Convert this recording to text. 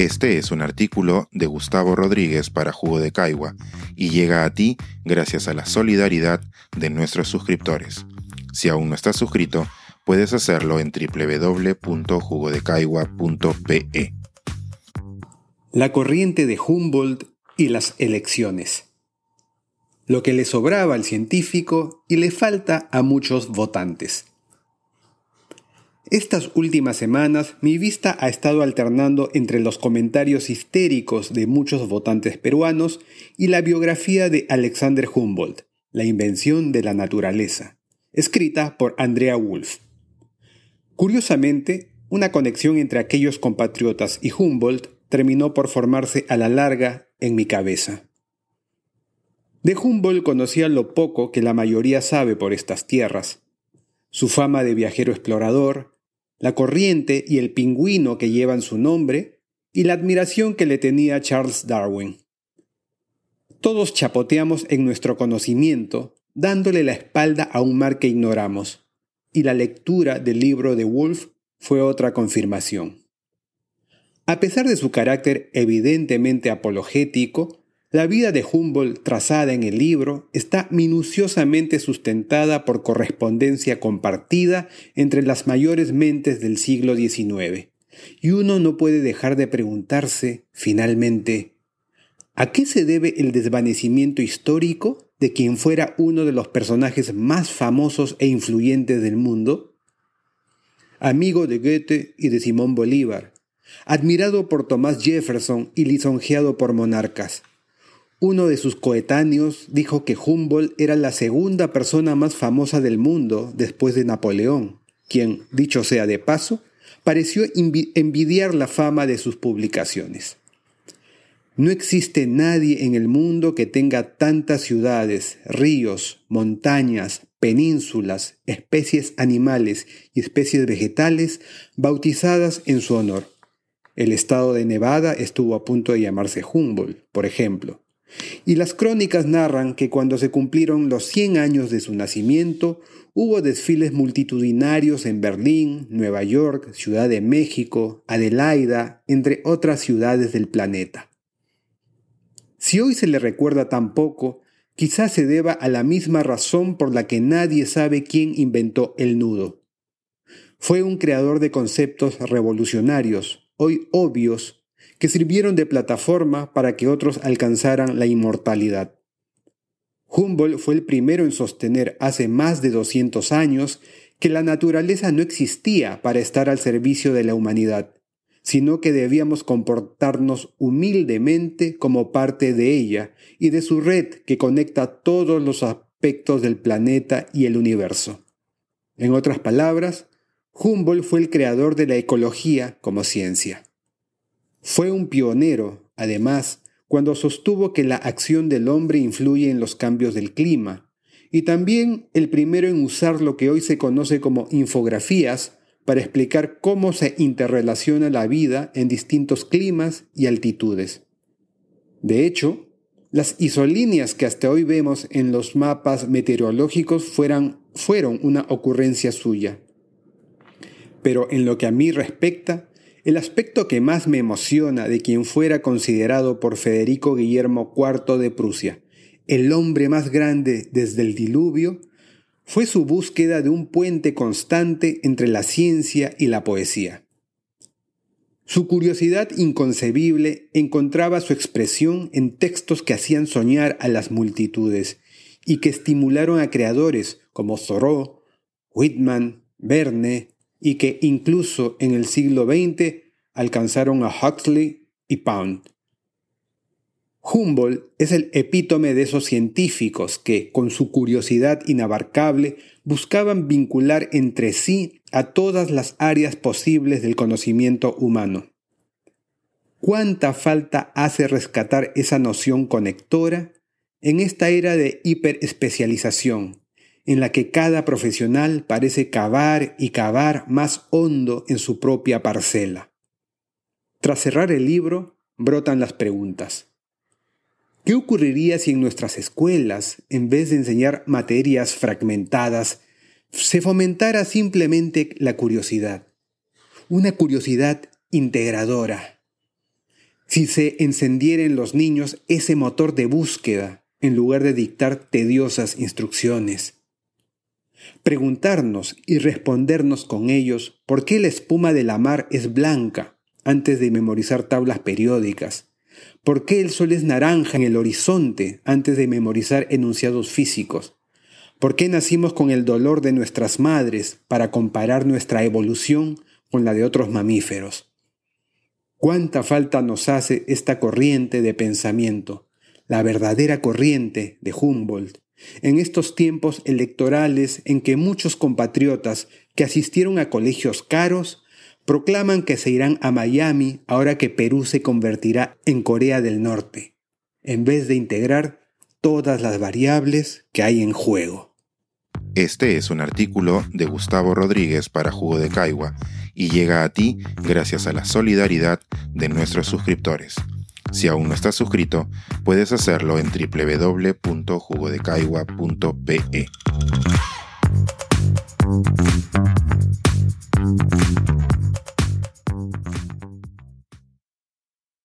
Este es un artículo de Gustavo Rodríguez para Jugo de Caigua y llega a ti gracias a la solidaridad de nuestros suscriptores. Si aún no estás suscrito, puedes hacerlo en www.jugodecaigua.pe. La corriente de Humboldt y las elecciones. Lo que le sobraba al científico y le falta a muchos votantes. Estas últimas semanas mi vista ha estado alternando entre los comentarios histéricos de muchos votantes peruanos y la biografía de Alexander Humboldt, La invención de la naturaleza, escrita por Andrea Wolf. Curiosamente, una conexión entre aquellos compatriotas y Humboldt terminó por formarse a la larga en mi cabeza. De Humboldt conocía lo poco que la mayoría sabe por estas tierras. Su fama de viajero explorador, la corriente y el pingüino que llevan su nombre, y la admiración que le tenía Charles Darwin. Todos chapoteamos en nuestro conocimiento, dándole la espalda a un mar que ignoramos, y la lectura del libro de Wolf fue otra confirmación. A pesar de su carácter evidentemente apologético, la vida de Humboldt trazada en el libro está minuciosamente sustentada por correspondencia compartida entre las mayores mentes del siglo XIX, y uno no puede dejar de preguntarse, finalmente, ¿a qué se debe el desvanecimiento histórico de quien fuera uno de los personajes más famosos e influyentes del mundo? Amigo de Goethe y de Simón Bolívar, admirado por Thomas Jefferson y lisonjeado por monarcas, uno de sus coetáneos dijo que Humboldt era la segunda persona más famosa del mundo después de Napoleón, quien, dicho sea de paso, pareció envidiar la fama de sus publicaciones. No existe nadie en el mundo que tenga tantas ciudades, ríos, montañas, penínsulas, especies animales y especies vegetales bautizadas en su honor. El estado de Nevada estuvo a punto de llamarse Humboldt, por ejemplo. Y las crónicas narran que cuando se cumplieron los 100 años de su nacimiento, hubo desfiles multitudinarios en Berlín, Nueva York, Ciudad de México, Adelaida, entre otras ciudades del planeta. Si hoy se le recuerda tan poco, quizás se deba a la misma razón por la que nadie sabe quién inventó el nudo. Fue un creador de conceptos revolucionarios, hoy obvios que sirvieron de plataforma para que otros alcanzaran la inmortalidad. Humboldt fue el primero en sostener hace más de 200 años que la naturaleza no existía para estar al servicio de la humanidad, sino que debíamos comportarnos humildemente como parte de ella y de su red que conecta todos los aspectos del planeta y el universo. En otras palabras, Humboldt fue el creador de la ecología como ciencia. Fue un pionero, además, cuando sostuvo que la acción del hombre influye en los cambios del clima, y también el primero en usar lo que hoy se conoce como infografías para explicar cómo se interrelaciona la vida en distintos climas y altitudes. De hecho, las isolíneas que hasta hoy vemos en los mapas meteorológicos fueron una ocurrencia suya. Pero en lo que a mí respecta, el aspecto que más me emociona de quien fuera considerado por Federico Guillermo IV de Prusia, el hombre más grande desde el diluvio, fue su búsqueda de un puente constante entre la ciencia y la poesía. Su curiosidad inconcebible encontraba su expresión en textos que hacían soñar a las multitudes y que estimularon a creadores como Thoreau, Whitman, Verne, y que incluso en el siglo XX alcanzaron a Huxley y Pound. Humboldt es el epítome de esos científicos que, con su curiosidad inabarcable, buscaban vincular entre sí a todas las áreas posibles del conocimiento humano. ¿Cuánta falta hace rescatar esa noción conectora en esta era de hiperespecialización, en la que cada profesional parece cavar y cavar más hondo en su propia parcela. Tras cerrar el libro, brotan las preguntas. ¿Qué ocurriría si en nuestras escuelas, en vez de enseñar materias fragmentadas, se fomentara simplemente la curiosidad? Una curiosidad integradora. si se encendiera en los niños ese motor de búsqueda en lugar de dictar tediosas instrucciones. Preguntarnos y respondernos con ellos por qué la espuma de la mar es blanca antes de memorizar tablas periódicas, por qué el sol es naranja en el horizonte antes de memorizar enunciados físicos, por qué nacimos con el dolor de nuestras madres para comparar nuestra evolución con la de otros mamíferos. Cuánta falta nos hace esta corriente de pensamiento, la verdadera corriente de Humboldt, en estos tiempos electorales en que muchos compatriotas que asistieron a colegios caros proclaman que se irán a Miami ahora que Perú se convertirá en Corea del Norte, en vez de integrar todas las variables que hay en juego. Este es un artículo de Gustavo Rodríguez para Jugo de Caigua y llega a ti gracias a la solidaridad de nuestros suscriptores. Si aún no estás suscrito, puedes hacerlo en www.jugodecaigua.pe.